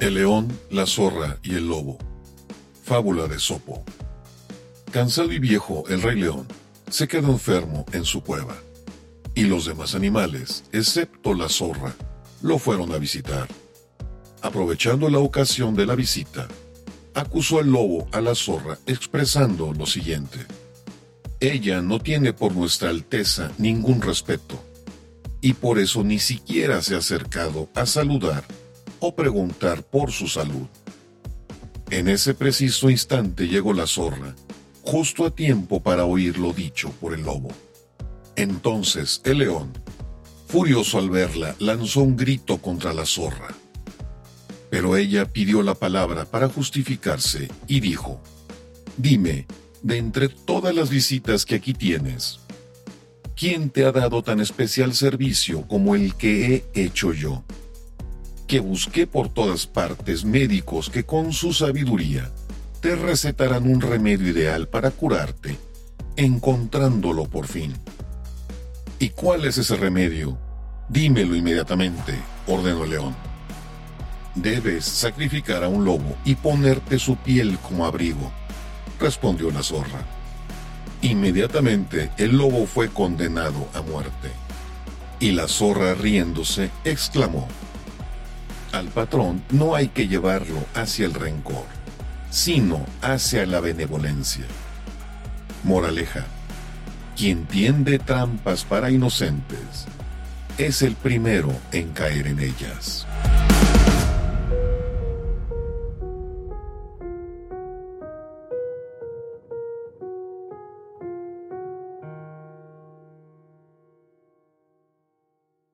El león, la zorra y el lobo. Fábula de Sopo. Cansado y viejo, el rey león se quedó enfermo en su cueva. Y los demás animales, excepto la zorra, lo fueron a visitar. Aprovechando la ocasión de la visita, acusó el lobo a la zorra expresando lo siguiente. Ella no tiene por nuestra Alteza ningún respeto, y por eso ni siquiera se ha acercado a saludar o preguntar por su salud. En ese preciso instante llegó la zorra, justo a tiempo para oír lo dicho por el lobo. Entonces el león, furioso al verla, lanzó un grito contra la zorra. Pero ella pidió la palabra para justificarse y dijo, Dime, de entre todas las visitas que aquí tienes, ¿quién te ha dado tan especial servicio como el que he hecho yo? Que busqué por todas partes médicos que con su sabiduría te recetarán un remedio ideal para curarte, encontrándolo por fin. ¿Y cuál es ese remedio? Dímelo inmediatamente, ordenó león. Debes sacrificar a un lobo y ponerte su piel como abrigo, respondió la zorra. Inmediatamente el lobo fue condenado a muerte. Y la zorra riéndose exclamó, Al patrón no hay que llevarlo hacia el rencor, sino hacia la benevolencia. Moraleja, quien tiende trampas para inocentes es el primero en caer en ellas.